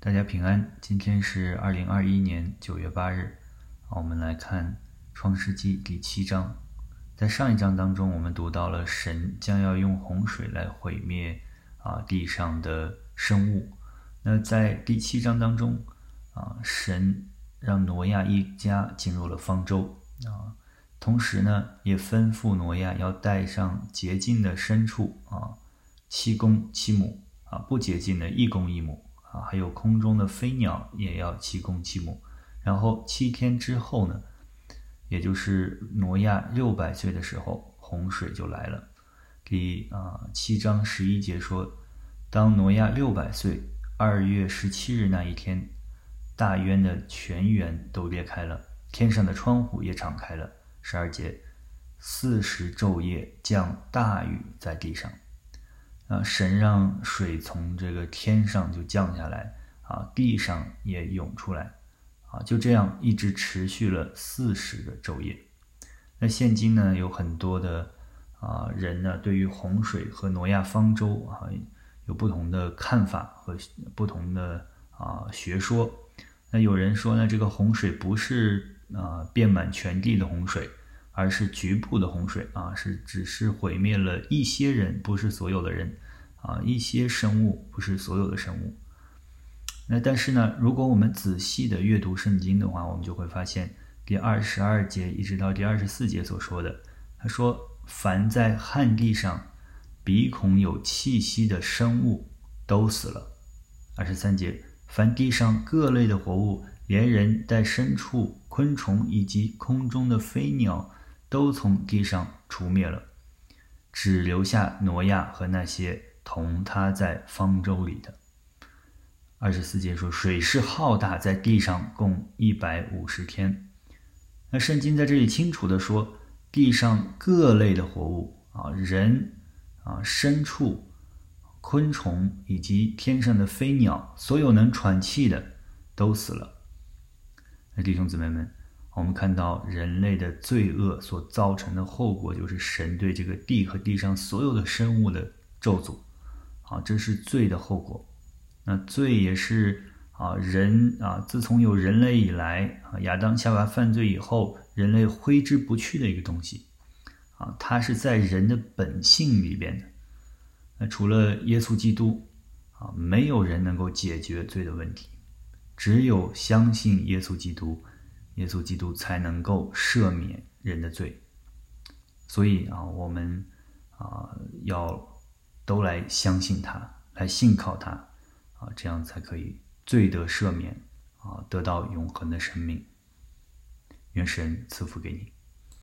大家平安，今天是二零二一年九月八日。啊，我们来看创世纪第七章。在上一章当中，我们读到了神将要用洪水来毁灭啊地上的生物。那在第七章当中，啊，神让挪亚一家进入了方舟啊，同时呢，也吩咐挪亚要带上洁净的牲畜啊，七公七母啊，不洁净的一公一母。啊，还有空中的飞鸟也要七公七母，然后七天之后呢，也就是挪亚六百岁的时候，洪水就来了。第啊七章十一节说，当挪亚六百岁二月十七日那一天，大渊的泉源都裂开了，天上的窗户也敞开了。十二节，四十昼夜降大雨在地上。啊，神让水从这个天上就降下来，啊，地上也涌出来，啊，就这样一直持续了四十个昼夜。那现今呢，有很多的啊人呢，对于洪水和挪亚方舟啊，有不同的看法和不同的啊学说。那有人说呢，这个洪水不是啊遍满全地的洪水。而是局部的洪水啊，是只是毁灭了一些人，不是所有的人啊，一些生物，不是所有的生物。那但是呢，如果我们仔细的阅读圣经的话，我们就会发现第二十二节一直到第二十四节所说的，他说：“凡在旱地上鼻孔有气息的生物都死了。”二十三节，凡地上各类的活物，连人带牲畜、昆虫以及空中的飞鸟。都从地上除灭了，只留下挪亚和那些同他在方舟里的。二十四节说，水势浩大，在地上共一百五十天。那圣经在这里清楚的说，地上各类的活物啊，人啊，牲畜、昆虫以及天上的飞鸟，所有能喘气的都死了。那弟兄姊妹们。我们看到人类的罪恶所造成的后果，就是神对这个地和地上所有的生物的咒诅，啊，这是罪的后果。那罪也是啊，人啊，自从有人类以来啊，亚当夏娃犯罪以后，人类挥之不去的一个东西，啊，它是在人的本性里边的。那除了耶稣基督，啊，没有人能够解决罪的问题，只有相信耶稣基督。耶稣基督才能够赦免人的罪，所以啊，我们啊要都来相信他，来信靠他啊，这样才可以罪得赦免啊，得到永恒的生命。愿神赐福给你。